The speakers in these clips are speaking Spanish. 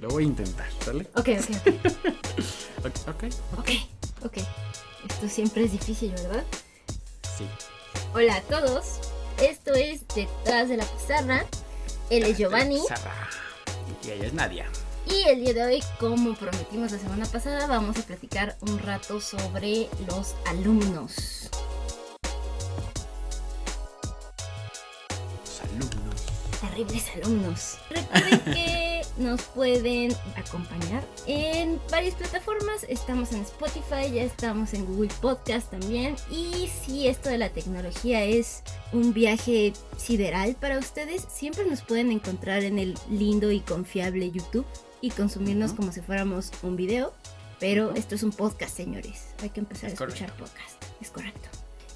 Lo voy a intentar, ¿sale? Ok, ok, ok. ok, ok. Esto siempre es difícil, ¿verdad? Sí. Hola a todos. Esto es Detrás de la Pizarra. Él es Giovanni. Sara. Y ella es Nadia. Y el día de hoy, como prometimos la semana pasada, vamos a platicar un rato sobre los alumnos. Los alumnos. Terribles alumnos. Recuerden que nos pueden acompañar en varias plataformas. Estamos en Spotify, ya estamos en Google Podcast también. Y si esto de la tecnología es un viaje sideral para ustedes, siempre nos pueden encontrar en el lindo y confiable YouTube y consumirnos como si fuéramos un video. Pero esto es un podcast, señores. Hay que empezar Es a escuchar correcto. podcast. Es correcto.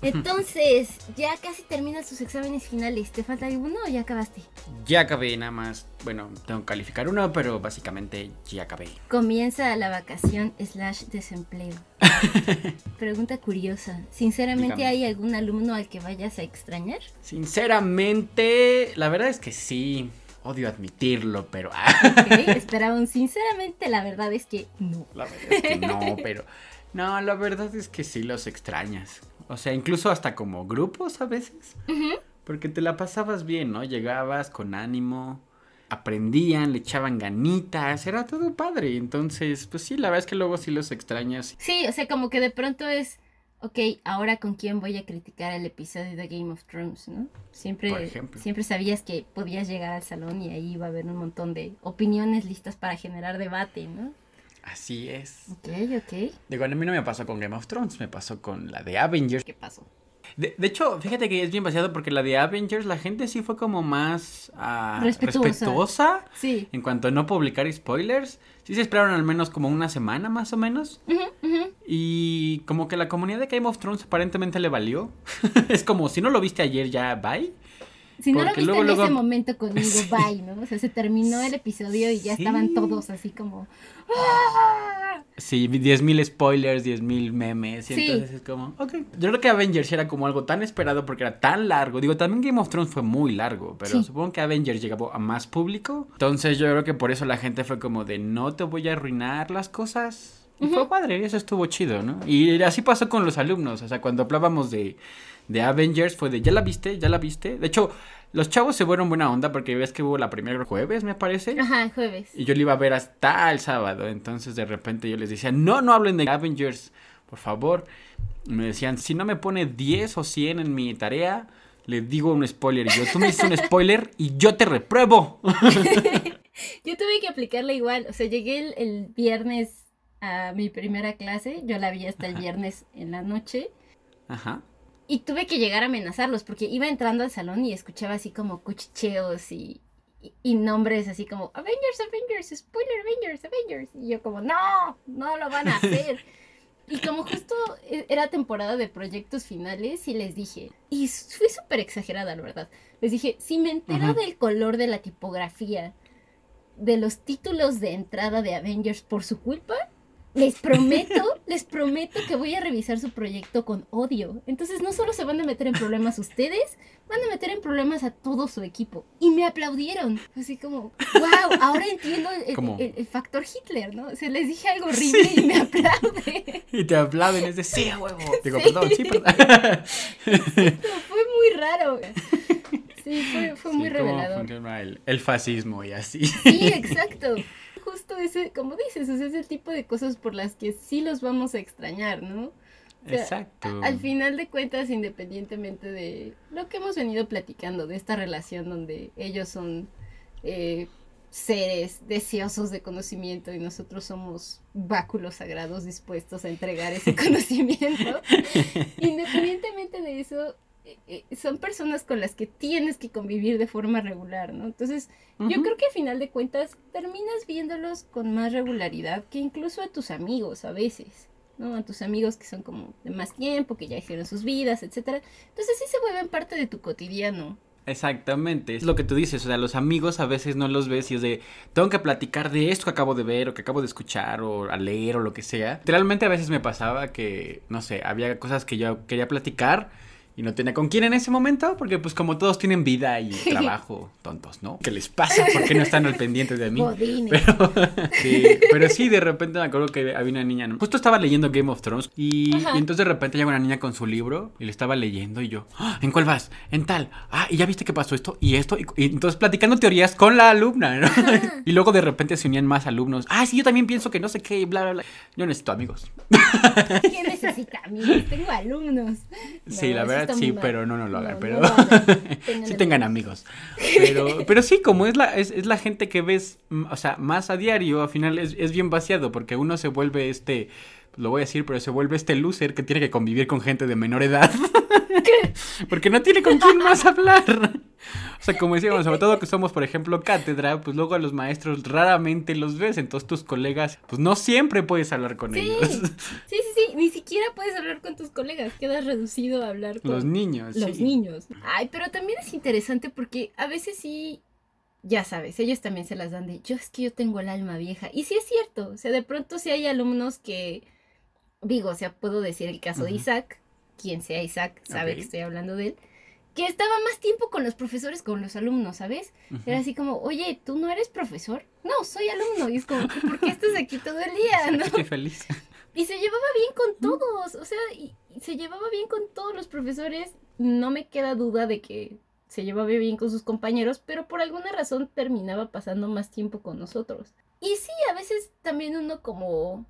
Entonces, ya casi terminas tus exámenes finales. ¿Te falta alguno o ya acabaste? Ya acabé nada más. Bueno, tengo que calificar uno, pero básicamente ya acabé. Comienza la vacación slash desempleo. Pregunta curiosa. ¿Sinceramente Dígame. hay algún alumno al que vayas a extrañar? Sinceramente, la verdad es que sí. Odio admitirlo, pero. Ok, Esperaba un sinceramente, la verdad es que no. La verdad es que no, pero. No, la verdad es que sí los extrañas. O sea, incluso hasta como grupos a veces. Porque te la pasabas bien, ¿no? Llegabas con ánimo, aprendían, le echaban ganitas, era todo padre. Entonces, pues sí, la verdad es que luego sí los extrañas. Sí, o sea, como que de pronto es, ok, ahora con quién voy a criticar el episodio de Game of Thrones, ¿no? Siempre, siempre sabías que podías llegar al salón y ahí iba a haber un montón de opiniones listas para generar debate, ¿no? Así es. Ok, ok. Digo, a mí no me pasó con Game of Thrones, me pasó con la de Avengers. ¿Qué pasó? De, de hecho, fíjate que es bien vaciado porque la de Avengers, la gente sí fue como más ah, Respetuosa. respetuosa Sí. en cuanto a no publicar spoilers. Sí se esperaron al menos como una semana más o menos. Y como que la comunidad de Game of Thrones aparentemente le valió. es como si no lo viste ayer ya, bye. Si no lo viste luego, en luego- ese momento conmigo, Sí. bye, ¿no? O sea, se terminó el episodio y ya Sí. estaban todos así como... "¡Ah!". Sí, 10.000 spoilers, 10.000 memes. Y Sí. entonces es como, ok. Yo creo que Avengers era como algo tan esperado porque era tan largo. Digo, también Game of Thrones fue muy largo, pero supongo que Avengers llegó a más público. Entonces yo creo que por eso la gente fue como de no te voy a arruinar las cosas. Y fue Ujú. padre, eso estuvo chido, ¿no? Y así pasó con los alumnos. O sea, cuando hablábamos de, de Avengers fue de, ¿ya la viste? ¿Ya la viste? De hecho, los chavos se fueron buena onda porque ves que hubo la primera jueves, me parece. Ajá, jueves. Y yo lo iba a ver hasta el sábado. Entonces de repente yo les decía, no, no hablen de Avengers, por favor. Y me decían, si no me pone 10 o 100 en mi tarea, le digo un spoiler. Y yo, tú me dices un spoiler y yo te repruebo. Yo tuve que aplicarla igual. O sea, llegué el, el viernes a mi primera clase. Yo la vi hasta el Ajá. viernes en la noche. Ajá. Y tuve que llegar a amenazarlos porque iba entrando al salón y escuchaba así como cuchicheos y, y, y nombres así como Avengers, Avengers, spoiler, Avengers, Avengers. Y yo como, no, no lo van a hacer. y como justo e- era temporada de proyectos finales y les dije, y fui súper exagerada, la verdad. Les dije, si me entero del color de la tipografía de los títulos de entrada de Avengers por su culpa, les prometo, les prometo que voy a revisar su proyecto con odio. Entonces no solo se van a meter en problemas ustedes, van a meter en problemas a todo su equipo. Y me aplaudieron. Así como, wow, ahora entiendo el, el- el factor Hitler, ¿no? O sea, les dije algo horrible y me aplaude. Y te aplauden, es de, sí, huevo. Digo, Sí. perdón, sí, perdón. Fue muy raro. Sí, fue, fue muy Sí, revelador. funciona el, el fascismo y así. Sí, exacto. Justo ese, como dices, es el tipo de cosas por las que sí los vamos a extrañar, ¿no? sea, Exacto. Al final de cuentas, independientemente de lo que hemos venido platicando, de esta relación donde ellos son eh, seres deseosos de conocimiento y nosotros somos báculos sagrados dispuestos a entregar ese conocimiento, independientemente de eso, son personas con las que tienes que convivir de forma regular, ¿no? Entonces, yo creo que al final de cuentas terminas viéndolos con más regularidad que incluso a tus amigos a veces. ¿no? A tus amigos que son como de más tiempo, que ya hicieron sus vidas, etcétera. Entonces sí se vuelven parte de tu cotidiano. Exactamente, es lo que tú dices, o sea, los amigos a veces no los ves y es de, tengo que platicar de esto que acabo de ver o que acabo de escuchar o a leer o lo que sea. Literalmente a veces me pasaba que, no sé, había cosas que yo quería platicar y no tenía con quién en ese momento, porque pues como todos tienen vida y trabajo, tontos, ¿no? ¿Qué les pasa? ¿Por qué no están al pendiente de mí? Pero sí, pero sí, de repente me acuerdo que había una niña, justo estaba leyendo Game of Thrones y, entonces de repente llega una niña con su libro y le estaba leyendo y yo, ¡Ah! ¿en cuál vas? En tal, ah, y ya viste que pasó esto y esto, y, entonces platicando teorías con la alumna, ¿no? y luego de repente se unían más alumnos, ah, sí, yo también pienso que no sé qué, bla, bla, bla. Yo necesito amigos. ¿Qué necesita amigos? Tengo alumnos. sí, la verdad sí, pero no, no lo hagan, pero sí tengan amigos. Pero, pero sí, como es la, es, la gente que ves, mm, o sea, más a diario, al final es, es bien vaciado, porque uno se vuelve este, lo voy a decir, pero se vuelve este loser que tiene que convivir con gente de menor edad. Porque no tiene con quién más hablar. O sea, como decíamos, sobre todo que somos, por ejemplo, cátedra, pues luego a los maestros raramente los ves, entonces tus colegas, pues no siempre puedes hablar con ellos. Sí, sí, sí, ni siquiera puedes hablar con tus colegas, quedas reducido a hablar con los niños. Los niños. Ay, pero también es interesante porque a veces sí, ya sabes, ellos también se las dan de, yo es que yo tengo el alma vieja. Y sí es cierto, o sea, de pronto sí hay alumnos que, digo, o sea, puedo decir el caso de Isaac, quien sea Isaac sabe que estoy hablando de él que estaba más tiempo con los profesores, con los alumnos, ¿sabes? Era así como, oye, ¿tú no eres profesor? No, soy alumno. Y es como, ¿por qué estás aquí todo el día? ¿no? Estoy feliz. Y se llevaba bien con todos, o sea, y, se llevaba bien con todos los profesores. No me queda duda de que se llevaba bien con sus compañeros, pero por alguna razón terminaba pasando más tiempo con nosotros. Y sí, a veces también uno como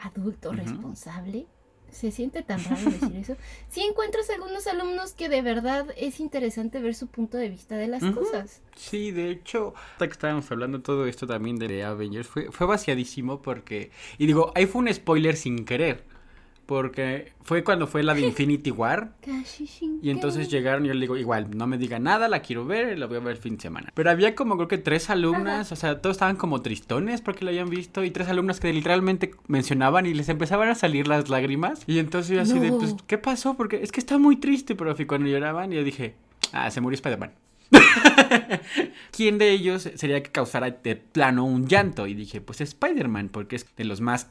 adulto responsable se siente tan raro decir eso. Si encuentras algunos alumnos que de verdad es interesante ver su punto de vista de las cosas. Sí, de hecho, hasta que estábamos hablando todo esto también de Avengers, fue, fue vaciadísimo porque, y digo, ahí fue un spoiler sin querer. Porque fue cuando fue la de Infinity War. y entonces llegaron y yo le digo, igual, no me diga nada, la quiero ver, la voy a ver el fin de semana. Pero había como creo que tres alumnas, o sea, todos estaban como tristones porque lo habían visto. Y tres alumnas que literalmente mencionaban y les empezaban a salir las lágrimas. Y entonces yo así de, pues, ¿qué pasó? Porque es que está muy triste, pero cuando lloraban, yo dije, ah, se murió Spider-Man. ¿Quién de ellos sería que causara de plano un llanto? Y dije, pues Spider-Man, porque es de los más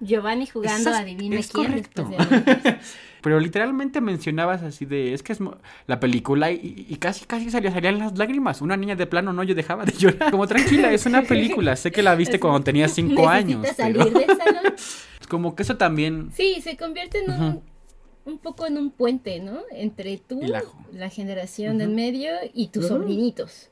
Giovanni jugando a adivina quién Pero literalmente mencionabas así de, es que es la película y, casi casi salían las lágrimas. Una niña de plano no yo dejaba de llorar. Como tranquila, es una película. Sé que la viste cuando tenías cinco años. Salir salón? Como que eso también. Sí, se convierte en un, un poco en un puente, ¿no? Entre tú, la, generación del medio y tus sobrinitos.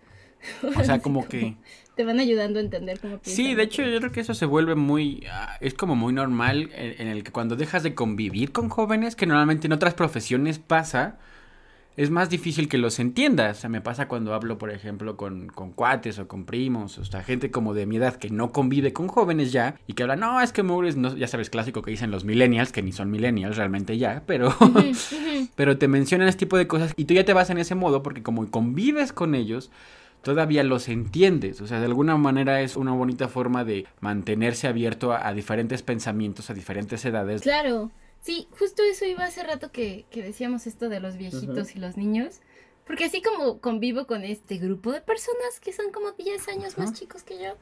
O sea, como que te van ayudando a entender cómo piensas. Sí, de hecho yo creo que eso se vuelve muy, ah, es como muy normal en, el que cuando dejas de convivir con jóvenes, que normalmente en otras profesiones pasa, es más difícil que los entiendas. O sea, me pasa cuando hablo, por ejemplo, con, con cuates o con primos, o sea, gente como de mi edad que no convive con jóvenes ya y que hablan, no, es que Mugres, no, ya sabes, clásico que dicen los millennials, que ni son millennials realmente ya, pero, pero te mencionan este tipo de cosas y tú ya te vas en ese modo porque como convives con ellos, todavía los entiendes. O sea, de alguna manera es una bonita forma de mantenerse abierto a, diferentes pensamientos, a diferentes edades. Claro, sí, justo eso iba hace rato que, decíamos esto de los viejitos y los niños. Porque así como convivo con este grupo de personas que son como 10 años más chicos que yo,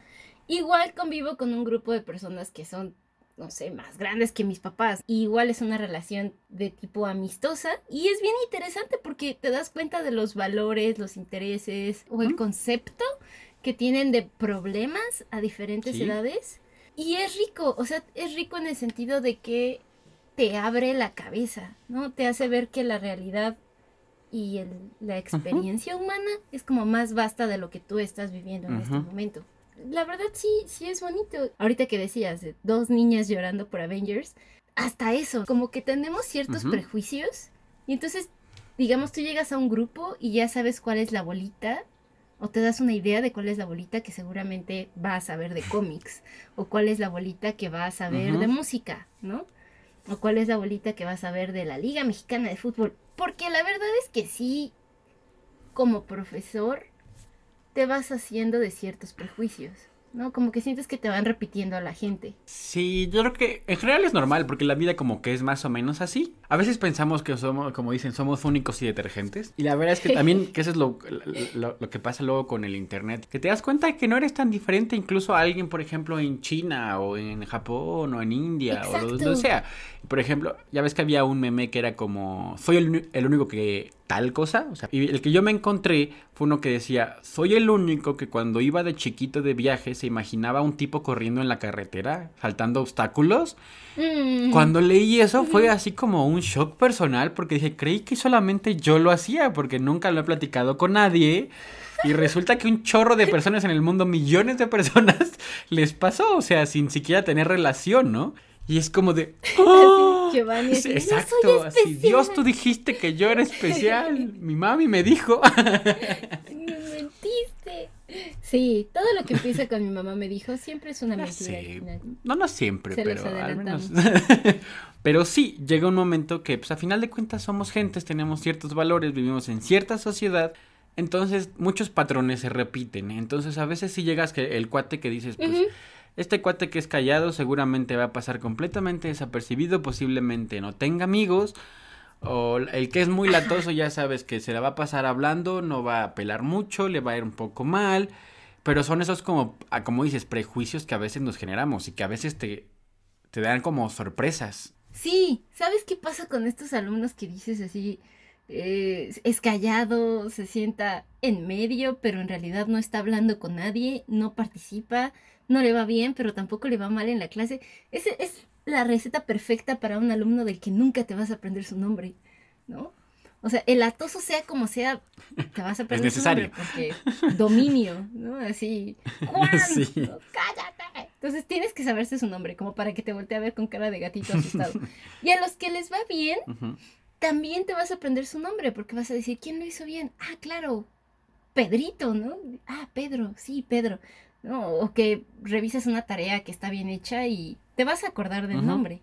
igual convivo con un grupo de personas que son no sé, más grandes que mis papás. igual es una relación de tipo amistosa y es bien interesante porque te das cuenta de los valores, los intereses o el concepto que tienen de problemas a diferentes edades. Y es rico, o sea, es rico en el sentido de que te abre la cabeza, ¿no? Te hace ver que la realidad y la experiencia humana es como más vasta de lo que tú estás viviendo en este momento la verdad sí, sí es bonito. Ahorita que decías, dos niñas llorando por Avengers, hasta eso, como que tenemos ciertos prejuicios y entonces, digamos, tú llegas a un grupo y ya sabes cuál es la bolita o te das una idea de cuál es la bolita que seguramente va a saber de cómics o cuál es la bolita que va a saber de música, ¿no? O cuál es la bolita que va a saber de la Liga Mexicana de Fútbol. Porque la verdad es que sí, como profesor, te vas haciendo de ciertos prejuicios. ¿no? Como que sientes que te van repitiendo a la gente. Sí, yo creo que en general es normal, porque la vida como que es más o menos así. A veces pensamos que somos, como dicen, somos únicos y detergentes. Y la verdad es que también, que eso es lo, lo, que pasa luego con el internet, que te das cuenta de que no eres tan diferente incluso a alguien, por ejemplo, en China o en Japón o en India o donde sea. Por ejemplo, ya ves que había un meme que era como, soy el, el único que tal cosa. O sea, y el que yo me encontré fue uno que decía, soy el único que cuando iba de chiquito de viaje se imaginaba un tipo corriendo en la carretera, saltando obstáculos. Mm. Cuando leí eso fue así como un shock personal porque dije, creí que solamente yo lo hacía porque nunca lo he platicado con nadie. Y resulta que un chorro de personas en el mundo, millones de personas, les pasó, o sea, sin siquiera tener relación, ¿no? Y es como de. ¡Oh! Giovanni, exacto, así. Dios, tú dijiste que yo era especial. Mi mami me dijo. me mentiste. Sí, todo lo que empieza con mi mamá me dijo siempre es una mentira. No, no siempre, pero al menos. pero sí, llega un momento que, pues a final de cuentas, somos gentes, tenemos ciertos valores, vivimos en cierta sociedad. Entonces, muchos patrones se repiten. Entonces, a veces sí llegas que el cuate que dices, pues. Este cuate que es callado seguramente va a pasar completamente desapercibido, posiblemente no tenga amigos. O el que es muy latoso ya sabes que se la va a pasar hablando, no va a pelar mucho, le va a ir un poco mal. Pero son esos como, ah, como dices, prejuicios que a veces nos generamos y que a veces te, te dan como sorpresas. Sí, ¿sabes qué pasa con estos alumnos que dices así? Eh, es callado, se sienta en medio, pero en realidad no está hablando con nadie, no participa, no le va bien, pero tampoco le va mal en la clase. Esa es la receta perfecta para un alumno del que nunca te vas a aprender su nombre, ¿no? O sea, el atoso sea como sea, te vas a aprender su nombre porque dominio, ¿no? Así, Juan, cállate. Entonces tienes que saberse su nombre como para que te voltee a ver con cara de gatito asustado. y a los que les va bien, también te vas a aprender su nombre porque vas a decir, ¿quién lo hizo bien? Ah, claro, Pedrito, ¿no? Ah, Pedro, sí, Pedro. ¿no? O que revisas una tarea que está bien hecha y te vas a acordar del nombre.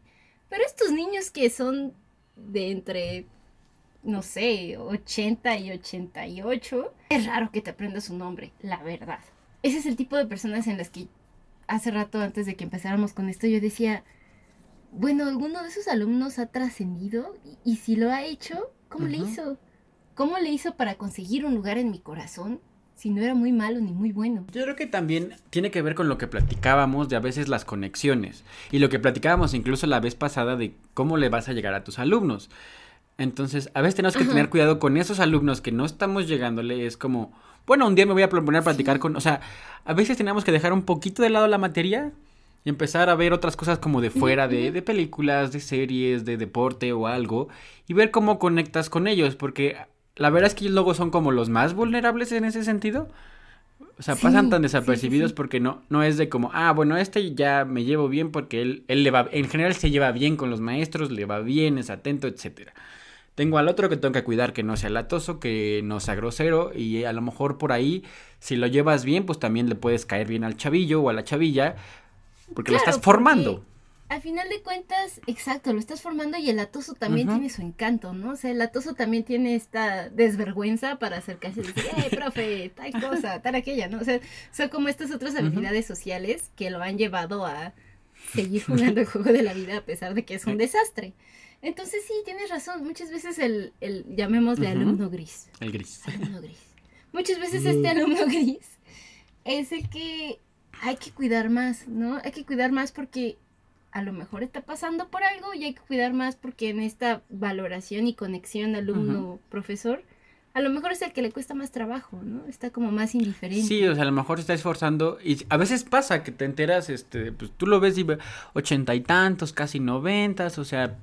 Pero estos niños que son de entre, no sé, 80 y 88, es raro que te aprendas su nombre, la verdad. Ese es el tipo de personas en las que hace rato antes de que empezáramos con esto yo decía, bueno, alguno de esos alumnos ha trascendido y, si lo ha hecho, ¿cómo le hizo? ¿Cómo le hizo para conseguir un lugar en mi corazón? si no era muy malo ni muy bueno. Yo creo que también tiene que ver con lo que platicábamos de a veces las conexiones y lo que platicábamos incluso la vez pasada de cómo le vas a llegar a tus alumnos. Entonces, a veces tenemos que tener cuidado con esos alumnos que no estamos llegándole. Es como, bueno, un día me voy a proponer platicar con, o sea, a veces tenemos que dejar un poquito de lado la materia y empezar a ver otras cosas como de fuera, de, de películas, de series, de deporte o algo, y ver cómo conectas con ellos, porque la verdad es que ellos luego son como los más vulnerables en ese sentido. O sea, pasan tan desapercibidos porque no, no es de como, ah, bueno, este ya me llevo bien porque él, él le va, en general se lleva bien con los maestros, le va bien, es atento, etcétera. Tengo al otro que tengo que cuidar que no sea latoso, que no sea grosero y a lo mejor por ahí, si lo llevas bien, pues también le puedes caer bien al chavillo o a la chavilla porque lo estás formando al final de cuentas, exacto, lo estás formando y el atoso también tiene su encanto, ¿no? O sea, el atoso también tiene esta desvergüenza para acercarse y decir, ¡eh, profe! Tal cosa, tal aquella, ¿no? O sea, son como estas otras habilidades sociales que lo han llevado a seguir jugando el juego de la vida a pesar de que es un desastre. Entonces sí, tienes razón, muchas veces el, el llamémosle alumno gris. El gris. Alumno gris. Muchas veces este alumno gris es el que hay que cuidar más, ¿no? Hay que cuidar más porque a lo mejor está pasando por algo y hay que cuidar más porque en esta valoración y conexión alumno-profesor, a lo mejor es el que le cuesta más trabajo, ¿no? Está como más indiferente. Sí, o sea, a lo mejor se está esforzando y a veces pasa que te enteras, este, pues tú lo ves y ochenta y tantos, casi noventas, o sea,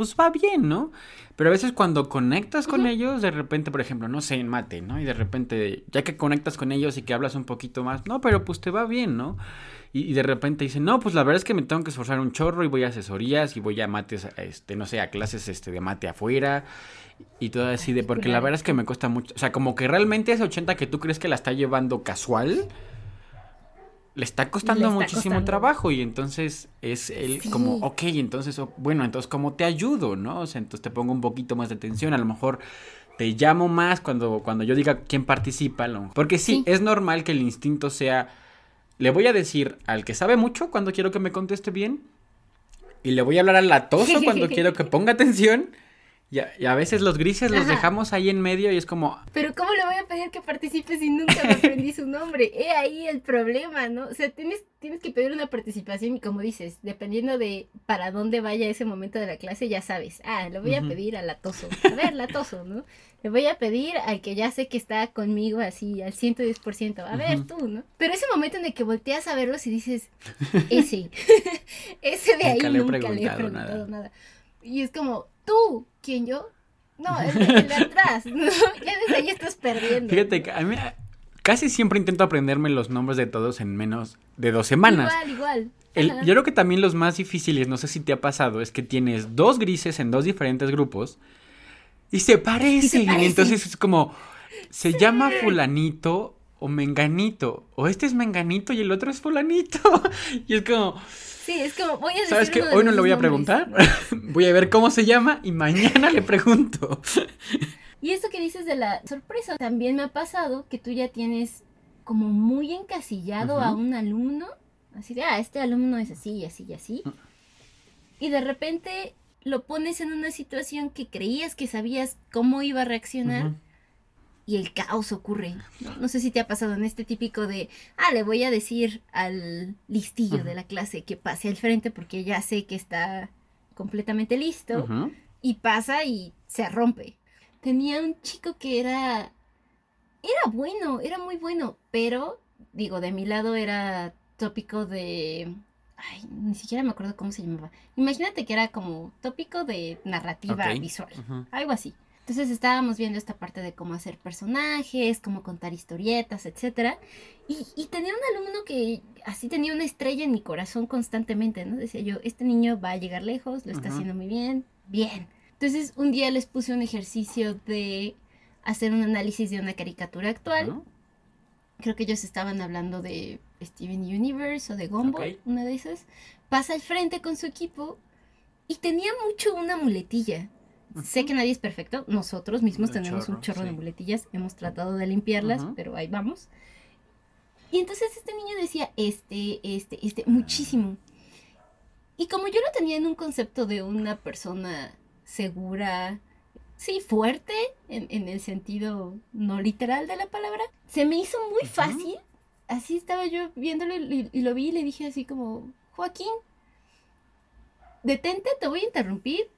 pues va bien, ¿no? Pero a veces cuando conectas con ellos, de repente, por ejemplo, no sé, en mate, ¿no? Y de repente, ya que conectas con ellos y que hablas un poquito más, no, pero pues te va bien, ¿no? Y, de repente dicen, no, pues la verdad es que me tengo que esforzar un chorro y voy a asesorías y voy a mates, este, no sé, a clases este, de mate afuera y todo así de, porque la verdad es que me cuesta mucho, o sea, como que realmente ese 80 que tú crees que la está llevando casual, le está costando muchísimo trabajo y entonces es el como, ok, entonces, bueno, entonces ¿cómo te ayudo, no? O sea, entonces te pongo un poquito más de atención, a lo mejor te llamo más cuando, cuando yo diga quién participa, ¿no? porque sí, es normal que el instinto sea le voy a decir al que sabe mucho cuando quiero que me conteste bien. Y le voy a hablar al latoso cuando quiero que ponga atención. Y a, veces los grises los dejamos ahí en medio y es como... Pero ¿cómo le voy a pedir que participe si nunca me aprendí su nombre? He ahí el problema, ¿no? O sea, tienes, tienes que pedir una participación y como dices, dependiendo de para dónde vaya ese momento de la clase, ya sabes, ah, le voy a pedir al latoso. A ver, latoso, ¿no? Le voy a pedir al que ya sé que está conmigo así al 110%. A ver, tú, ¿no? Pero ese momento en el que volteas a verlos y dices, ese, ese de ahí nunca le he preguntado nada. Y es como, tú, ¿quién yo? No, el de, atrás, ¿no? Ya desde ahí estás perdiendo. Fíjate, a mí casi siempre intento aprenderme los nombres de todos en menos de dos semanas. Igual, igual. yo creo que también los más difíciles, no sé si te ha pasado, es que tienes dos grises en dos diferentes grupos y se parecen. Y, entonces es como, se llama fulanito o menganito. O este es menganito y el otro es fulanito. y es como... Sí, es como, voy a decir ¿Sabes qué? Hoy no le voy a preguntar. voy a ver cómo se llama y mañana le pregunto. y esto que dices de la sorpresa, también me ha pasado que tú ya tienes como muy encasillado a un alumno. Así de, ah, este alumno es así, y así y así. Mm. Y de repente lo pones en una situación que creías que sabías cómo iba a reaccionar y el caos ocurre. ¿no? sé si te ha pasado en este típico de, ah, le voy a decir al listillo de la clase que pase al frente porque ya sé que está completamente listo y pasa y se rompe. Tenía un chico que era era bueno, era muy bueno, pero digo, de mi lado era tópico de Ay, ni siquiera me acuerdo cómo se llamaba. Imagínate que era como tópico de narrativa visual, algo así. Entonces estábamos viendo esta parte de cómo hacer personajes, cómo contar historietas, etc. Y, tenía un alumno que así tenía una estrella en mi corazón constantemente, ¿no? Decía yo, este niño va a llegar lejos, lo está haciendo muy bien, bien. Entonces un día les puse un ejercicio de hacer un análisis de una caricatura actual. Creo que ellos estaban hablando de Steven Universe o de Gumball, una de esas, pasa al frente con su equipo y tenía mucho una muletilla. Sé que nadie es perfecto, nosotros mismos tenemos un chorro de muletillas, hemos tratado de limpiarlas, pero ahí vamos. Y entonces este niño decía este, este, este, muchísimo. Y como yo lo tenía en un concepto de una persona segura, sí, fuerte, en, el sentido no literal de la palabra, se me hizo muy fácil así estaba yo viéndolo y, lo vi y le dije así como, Joaquín, detente, te voy a interrumpir.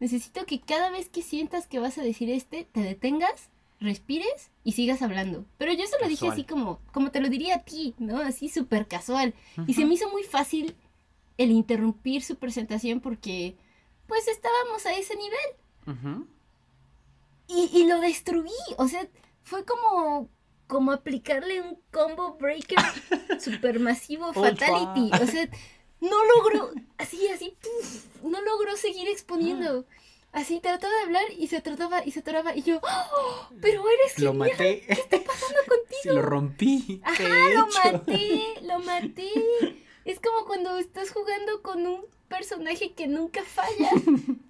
Necesito que cada vez que sientas que vas a decir este, te detengas, respires y sigas hablando. Pero yo se lo dije así como, como te lo diría a ti, ¿no? Así súper casual. Y se me hizo muy fácil el interrumpir su presentación porque, pues, estábamos a ese nivel. y, y lo destruí, o sea, fue como como aplicarle un combo breaker supermasivo fatality. O sea, no logró, así, así, no logró seguir exponiendo. Así trataba de hablar y se trataba y se atoraba y yo, ¡Oh! pero eres Lo maté. ¿Qué está pasando contigo? lo rompí. Ajá, lo maté, lo maté. Es como cuando estás jugando con un personaje que nunca falla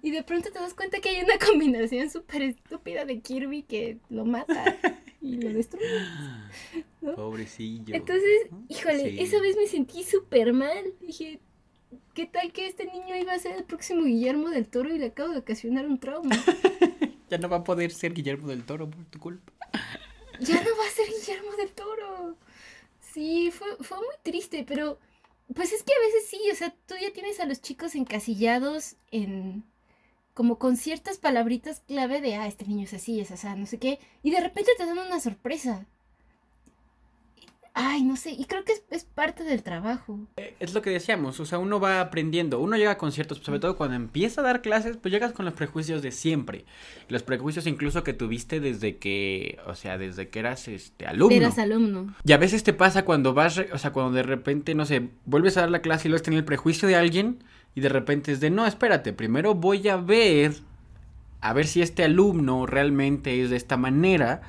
y de pronto te das cuenta que hay una combinación súper estúpida de Kirby que lo mata y lo destruye. Pobrecillo. Entonces, híjole, esa vez me sentí súper mal. Dije, ¿qué tal que este niño iba a ser el próximo Guillermo del Toro y le acabo de ocasionar un trauma? ya no va a poder ser Guillermo del Toro por tu culpa. ya no va a ser Guillermo del Toro. Sí, fue, fue muy triste, pero pues es que a veces sí, o sea, tú ya tienes a los chicos encasillados en como con ciertas palabritas clave de, ah, este niño es así, es así, no sé qué, y de repente te dan una sorpresa. Ay, no sé, y creo que es, parte del trabajo. Eh, es lo que decíamos, o sea, uno va aprendiendo, uno llega con ciertos, sobre todo cuando empieza a dar clases, pues llegas con los prejuicios de siempre. Los prejuicios incluso que tuviste desde que, o sea, desde que eras este alumno. Eras alumno. Y a veces te pasa cuando vas, o sea, cuando de repente, no sé, vuelves a dar la clase y luego tenido el prejuicio de alguien y de repente es de, no, espérate, primero voy a ver, a ver si este alumno realmente es de esta manera,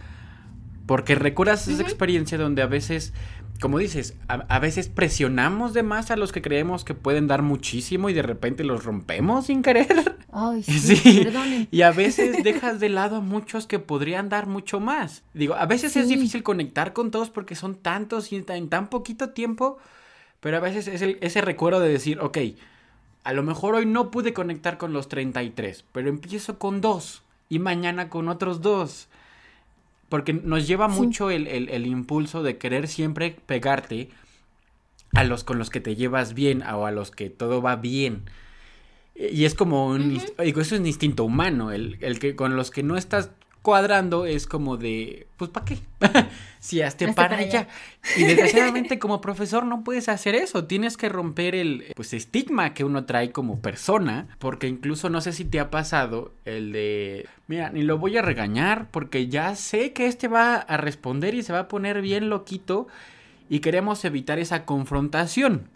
porque recuerdas esa experiencia donde a veces, como dices, a, veces presionamos de más a los que creemos que pueden dar muchísimo y de repente los rompemos sin querer. Ay, sí, Y a veces dejas de lado a muchos que podrían dar mucho más. Digo, a veces es difícil conectar con todos porque son tantos y en tan poquito tiempo, pero a veces es ese recuerdo de decir, ok, a lo mejor hoy no pude conectar con los 33, pero empiezo con dos y mañana con otros dos. Porque nos lleva mucho el, el, impulso de querer siempre pegarte a los con los que te llevas bien o a los que todo va bien. Y es como un, digo, eso es un instinto humano, el, el, que con los que no estás cuadrando es como de, pues ¿para qué? si hasta para, allá. Y desgraciadamente como profesor no puedes hacer eso, tienes que romper el pues estigma que uno trae como persona, porque incluso no sé si te ha pasado el de, mira, ni lo voy a regañar porque ya sé que este va a responder y se va a poner bien loquito y queremos evitar esa confrontación.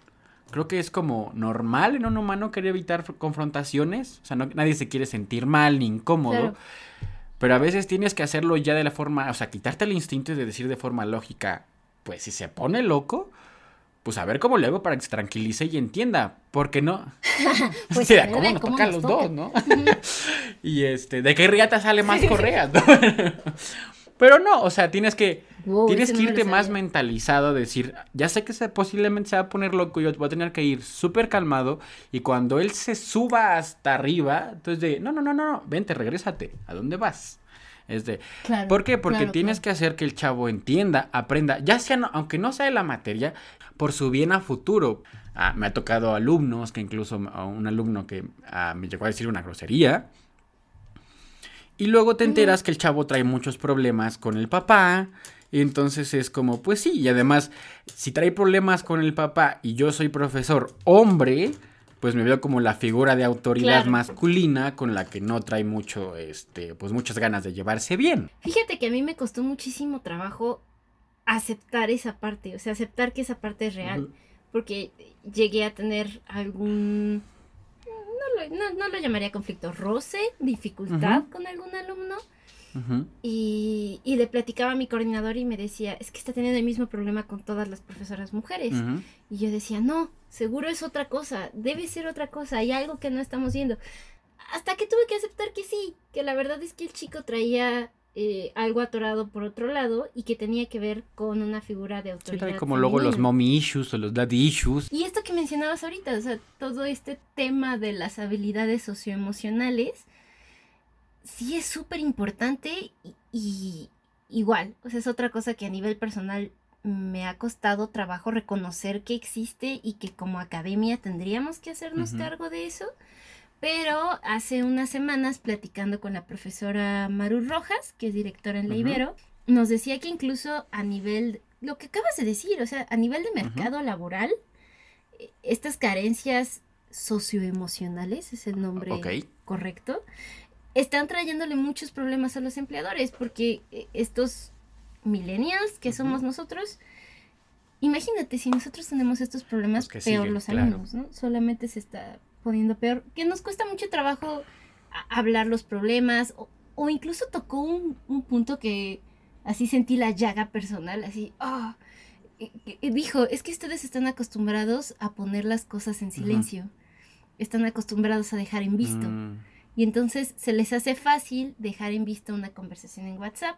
Creo que es como normal en un humano querer evitar confrontaciones, o sea, nadie se quiere sentir mal ni incómodo. Pero a veces tienes que hacerlo ya de la forma, o sea, quitarte el instinto y de decir de forma lógica, pues si se pone loco, pues a ver cómo le hago para que se tranquilice y entienda, porque no. pues sí, ¿cómo nos tocan los dos, no? y este, ¿de qué riata sale más correas? Pero no, o sea, tienes que tienes que irte más mentalizado, decir, ya sé que se, posiblemente se va a poner loco, yo voy a tener que ir súper calmado y cuando él se suba hasta arriba, entonces de, no, no, no, no, vente, regrésate, ¿a dónde vas? Es de, ¿por qué? Porque tienes que hacer que el chavo entienda, aprenda, ya sea, aunque no sea de la materia, por su bien a futuro. Ah, me ha tocado alumnos, que incluso un alumno que ah, me llegó a decir una grosería, y luego te enteras que el chavo trae muchos problemas con el papá. Y entonces es como, pues sí, y además, si trae problemas con el papá y yo soy profesor hombre, pues me veo como la figura de autoridad masculina con la que no trae mucho, este, pues muchas ganas de llevarse bien. Fíjate que a mí me costó muchísimo trabajo aceptar esa parte, o sea, aceptar que esa parte es real, porque llegué a tener algún no, lo llamaría conflicto, roce, dificultad con algún alumno. Y, le platicaba a mi coordinador y me decía, es que está teniendo el mismo problema con todas las profesoras mujeres. Y yo decía, no, seguro es otra cosa, debe ser otra cosa, hay algo que no estamos viendo. Hasta que tuve que aceptar que sí, que la verdad es que el chico traía eh, algo atorado por otro lado y que tenía que ver con una figura de autoridad. Sí, como luego los mommy issues o los daddy issues. Y esto que mencionabas ahorita, o sea, todo este tema de las habilidades socioemocionales, sí es súper importante y, igual, o sea, es otra cosa que a nivel personal me ha costado trabajo reconocer que existe y que como academia tendríamos que hacernos cargo de eso. Pero hace unas semanas, platicando con la profesora Maru Rojas, que es directora en la Ibero, nos decía que incluso a nivel, lo que acabas de decir, o sea, a nivel de mercado laboral, eh, estas carencias socioemocionales, es el nombre correcto, están trayéndole muchos problemas a los empleadores, porque eh, estos millennials que somos nosotros, imagínate, si nosotros tenemos estos problemas, peor los alumnos, ¿no? Solamente se está poniendo peor, que nos cuesta mucho trabajo hablar los problemas, o, incluso tocó un, punto que así sentí la llaga personal, así, ah, dijo, es que ustedes están acostumbrados a poner las cosas en silencio, están acostumbrados a dejar en visto, mm. Y entonces se les hace fácil dejar en visto una conversación en WhatsApp,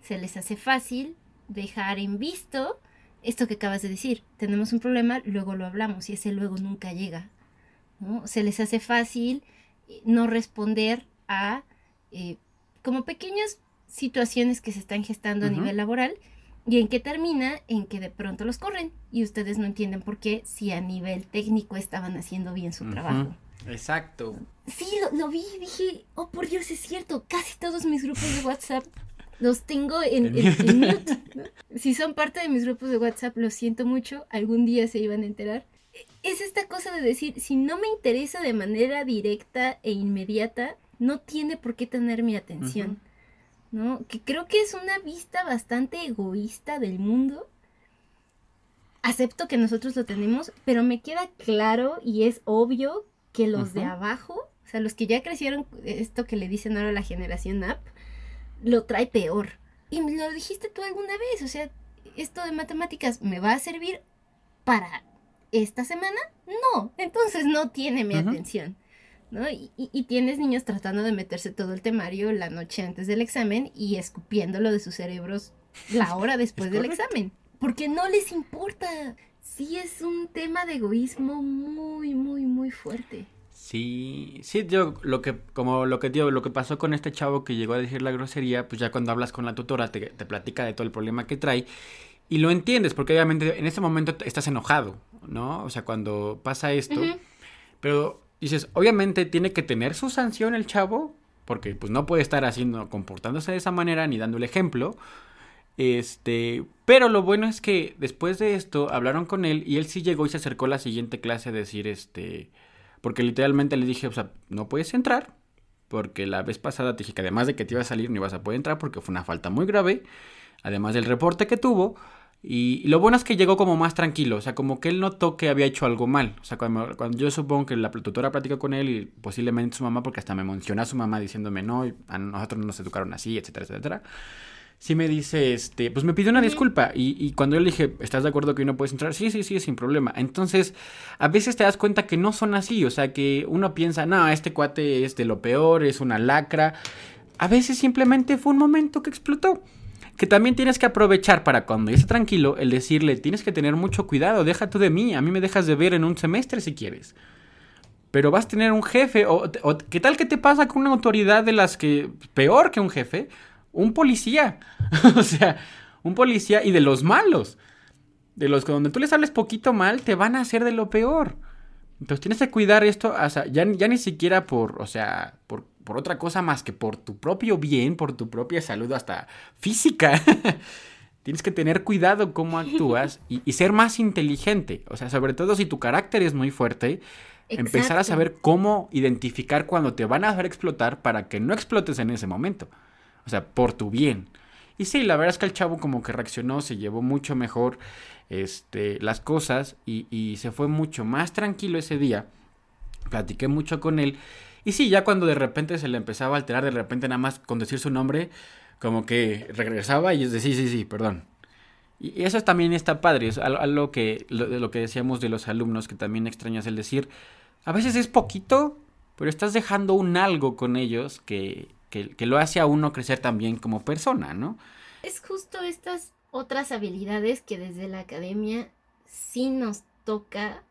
se les hace fácil dejar en visto esto que acabas de decir, tenemos un problema, luego lo hablamos y ese luego nunca llega. Se les hace fácil eh, no responder a eh, como pequeñas situaciones que se están gestando a nivel laboral y en qué termina en que de pronto los corren y ustedes no entienden por qué si a nivel técnico estaban haciendo bien su trabajo. Exacto. Sí, lo, vi y dije, oh por Dios, es cierto, casi todos mis grupos de WhatsApp los tengo en, mute. Si son parte de mis grupos de WhatsApp, lo siento mucho, algún día se iban a enterar es esta cosa de decir, si no me interesa de manera directa e inmediata, no tiene por qué tener mi atención. ¿No? Que creo que es una vista bastante egoísta del mundo. Acepto que nosotros lo tenemos, pero me queda claro y es obvio que los de abajo, o sea, los que ya crecieron, esto que le dicen ahora la generación app, lo trae peor. Y lo dijiste tú alguna vez, o sea, esto de matemáticas me va a servir para esta semana, no, entonces no tiene mi atención. ¿no? Y, tienes niños tratando de meterse todo el temario la noche antes del examen y escupiéndolo de sus cerebros la hora después del examen. Porque no les importa. Sí es un tema de egoísmo muy, muy, muy fuerte. Sí, sí, yo lo que, como lo que digo, lo que pasó con este chavo que llegó a decir la grosería, pues ya cuando hablas con la tutora te, te platica de todo el problema que trae y lo entiendes, porque obviamente en ese momento estás enojado, ¿no? O sea, cuando pasa esto, pero dices, obviamente tiene que tener su sanción el chavo, porque pues no puede estar haciendo, comportándose de esa manera ni dando el ejemplo. Este, pero lo bueno es que después de esto hablaron con él y él sí llegó y se acercó a la siguiente clase a decir, este, porque literalmente le dije, o sea, no puedes entrar, porque la vez pasada te dije que además de que te iba a salir no ibas a poder entrar porque fue una falta muy grave, además del reporte que tuvo, y, lo bueno es que llegó como más tranquilo, o sea, como que él notó que había hecho algo mal. O sea, cuando, yo supongo que la tutora platicó con él y posiblemente su mamá, porque hasta me menciona a su mamá diciéndome, no, a nosotros no nos educaron así, etcétera, etcétera. Sí me dice, este, pues me pidió una disculpa. Y, y, cuando yo le dije, ¿estás de acuerdo que no puedes entrar? Sí, sí, sí, sin problema. Entonces, a veces te das cuenta que no son así. O sea, que uno piensa, no, este cuate es de lo peor, es una lacra. A veces simplemente fue un momento que explotó que también tienes que aprovechar para cuando esté tranquilo, el decirle, tienes que tener mucho cuidado, deja tú de mí, a mí me dejas de ver en un semestre si quieres. Pero vas a tener un jefe, o, ¿qué tal que te pasa con una autoridad de las que, peor que un jefe, un policía? o sea, un policía y de los malos. De los que donde tú les hables poquito mal, te van a hacer de lo peor. Entonces tienes que cuidar esto, o sea, ya, ya ni siquiera por, o sea, por por otra cosa más que por tu propio bien, por tu propia salud, hasta física. Tienes que tener cuidado cómo actúas y, ser más inteligente. O sea, sobre todo si tu carácter es muy fuerte, empezar a saber cómo identificar cuando te van a hacer explotar para que no explotes en ese momento. O sea, por tu bien. Y sí, la verdad es que el chavo como que reaccionó, se llevó mucho mejor este, las cosas y, y se fue mucho más tranquilo ese día. Platiqué mucho con él y sí, ya cuando de repente se le empezaba a alterar, de repente nada más con decir su nombre, como que regresaba y es de sí, sí, sí, perdón. Y eso también está padre, es algo que, lo, lo que decíamos de los alumnos, que también extrañas el decir, a veces es poquito, pero estás dejando un algo con ellos que, que, que lo hace a uno crecer también como persona, ¿no? Es justo estas otras habilidades que desde la academia sí nos toca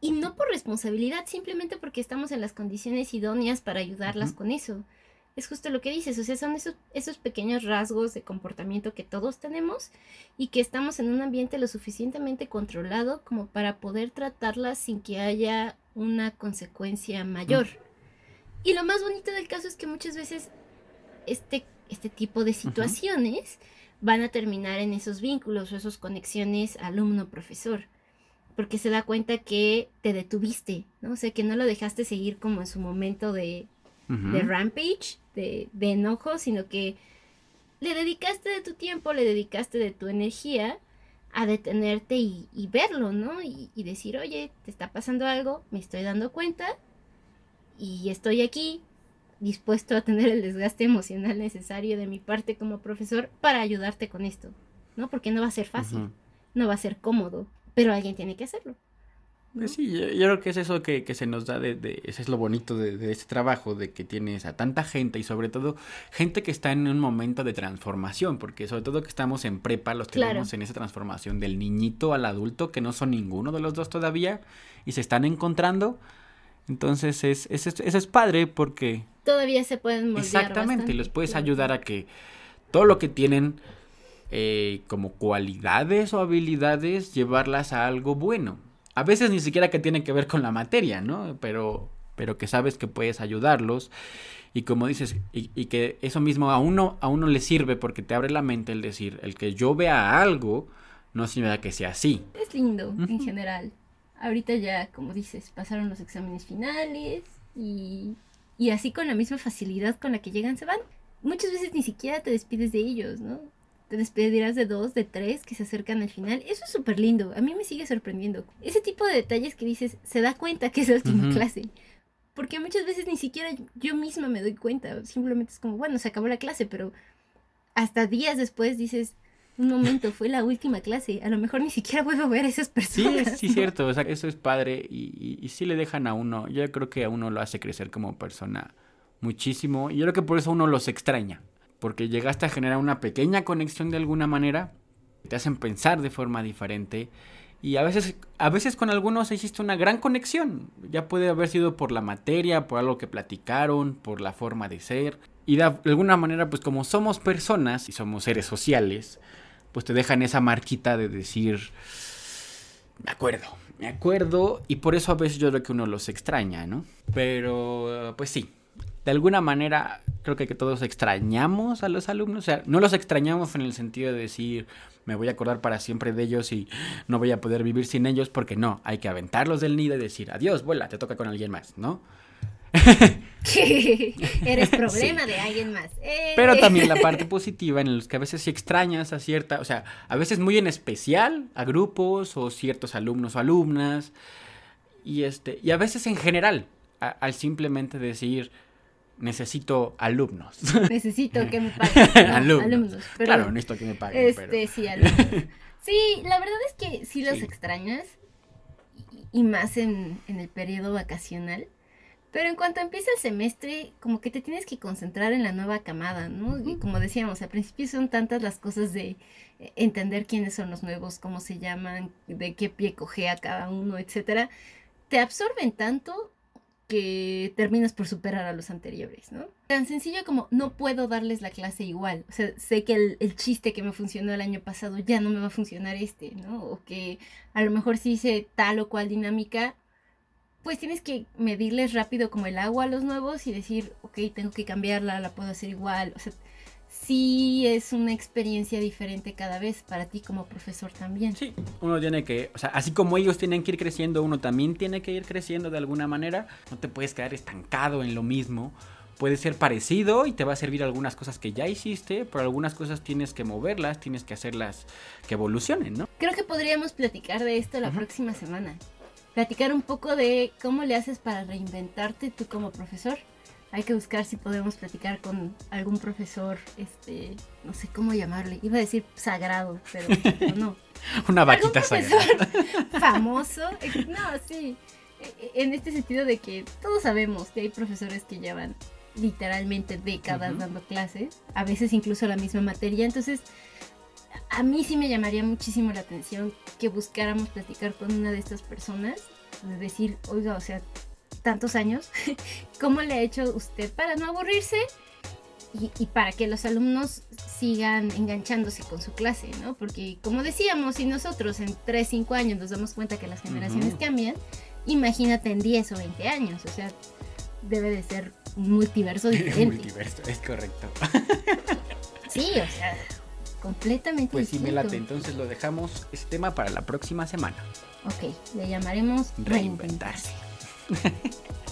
y no por responsabilidad, simplemente porque estamos en las condiciones idóneas para ayudarlas con eso. Es justo lo que dices, o sea, son esos, esos pequeños rasgos de comportamiento que todos tenemos y que estamos en un ambiente lo suficientemente controlado como para poder tratarlas sin que haya una consecuencia mayor. Y lo más bonito del caso es que muchas veces este, este tipo de situaciones van a terminar en esos vínculos o esas conexiones alumno-profesor porque se da cuenta que te detuviste, ¿no? O sea, que no lo dejaste seguir como en su momento de, de rampage, de, de, enojo, sino que le dedicaste de tu tiempo, le dedicaste de tu energía a detenerte y, verlo, ¿no? Y, y, decir, oye, te está pasando algo, me estoy dando cuenta y estoy aquí dispuesto a tener el desgaste emocional necesario de mi parte como profesor para ayudarte con esto, ¿no? Porque no va a ser fácil, no va a ser cómodo, pero alguien tiene que hacerlo. Pues sí, yo, creo que es eso que, se nos da, de, de, ese es lo bonito de, este trabajo, de que tienes a tanta gente y sobre todo gente que está en un momento de transformación, porque sobre todo que estamos en prepa, los tenemos en esa transformación del niñito al adulto, que no son ninguno de los dos todavía, y se están encontrando. Entonces es, es, eso es padre porque... Todavía se pueden moldear Exactamente, les puedes ayudar a que todo lo que tienen eh, como cualidades o habilidades, llevarlas a algo bueno. A veces ni siquiera que tiene que ver con la materia, ¿no? Pero, pero que sabes que puedes ayudarlos y como dices, y, que eso mismo a uno, a uno le sirve porque te abre la mente el decir, el que yo vea algo no significa que sea así. Es lindo en general. Ahorita ya, como dices, pasaron los exámenes finales y, y así con la misma facilidad con la que llegan se van. Muchas veces ni siquiera te despides de ellos, ¿no? te despedirás de dos, de tres que se acercan al final. Eso es súper lindo. A mí me sigue sorprendiendo. Ese tipo de detalles que dices, se da cuenta que es la última clase. Porque muchas veces ni siquiera yo misma me doy cuenta. Simplemente es como, bueno, se acabó la clase, pero hasta días después dices, un momento, fue la última clase, a lo mejor ni siquiera vuelvo a ver a esas personas. Sí, sí, cierto, o sea, eso es padre y, y, sí le dejan a uno, yo creo que a uno lo hace crecer como persona muchísimo y yo creo que por eso uno los extraña, porque llegaste a generar una pequeña conexión de alguna manera, te hacen pensar de forma diferente y a veces, a veces con algunos hiciste una gran conexión. Ya puede haber sido por la materia, por algo que platicaron, por la forma de ser. Y de alguna manera, pues como somos personas y somos seres sociales, pues te dejan esa marquita de decir, me acuerdo, me acuerdo. Y por eso a veces yo creo que uno los extraña, ¿no? Pero, pues sí, de alguna manera creo que, todos extrañamos a los alumnos. O sea, no los extrañamos en el sentido de decir, me voy a acordar para siempre de ellos y no voy a poder vivir sin ellos, porque no, hay que aventarlos del nido y decir, adiós, vuela, te toca con alguien más, ¿no? Eres problema de alguien más. Eh. Pero también la parte positiva en los que a veces sí extrañas a cierta, o sea, a veces muy en especial a grupos o ciertos alumnos o alumnas y este y a veces en general al simplemente decir necesito alumnos. Necesito que me paguen. alumnos. claro, necesito que me paguen. Este, sí, alumnos. Sí, la verdad es que sí los extrañas. Y, más en, en, el periodo vacacional. Pero en cuanto empieza el semestre, como que te tienes que concentrar en la nueva camada, ¿no? Y como decíamos, al principio son tantas las cosas de eh, entender quiénes son los nuevos, cómo se llaman, de qué pie coge a cada uno, etcétera. Te absorben tanto que terminas por superar a los anteriores, ¿no? Tan sencillo como no puedo darles la clase igual. O sea, sé que el, chiste que me funcionó el año pasado ya no me va a funcionar este, ¿no? O que a lo mejor si hice tal o cual dinámica, pues tienes que medirles rápido como el agua a los nuevos y decir, ok, tengo que cambiarla, la puedo hacer igual. O sea, sí es una experiencia diferente cada vez para ti como profesor también. Sí, uno tiene que, o sea, así como ellos tienen que ir creciendo, uno también tiene que ir creciendo de alguna manera. No te puedes quedar estancado en lo mismo. Puede ser parecido y te va a servir algunas cosas que ya hiciste, pero algunas cosas tienes que moverlas, tienes que hacerlas que evolucionen, ¿no? Creo que podríamos platicar de esto la próxima semana. Platicar un poco de cómo le haces para reinventarte tú como profesor. Hay que buscar si podemos platicar con algún profesor, este, no sé cómo llamarle, iba a decir sagrado, pero no. Una vaquita sagrada. famoso, no, sí, e, e, en este sentido de que todos sabemos que hay profesores que llevan literalmente décadas dando clases, a veces incluso la misma materia, entonces a mí sí me llamaría muchísimo la atención que buscáramos platicar con una de estas personas, de decir, oiga, o sea, tantos años, ¿cómo le ha hecho usted para no aburrirse y, para que los alumnos sigan enganchándose con su clase, ¿no? Porque como decíamos, si nosotros en 3, 5 años nos damos cuenta que las generaciones cambian, imagínate en 10 o 20 años, o sea, debe de ser un multiverso diferente. multiverso, es correcto. sí, o sea, completamente Pues sí, me late, entonces lo dejamos este tema para la próxima semana. Ok, le llamaremos reinventarse.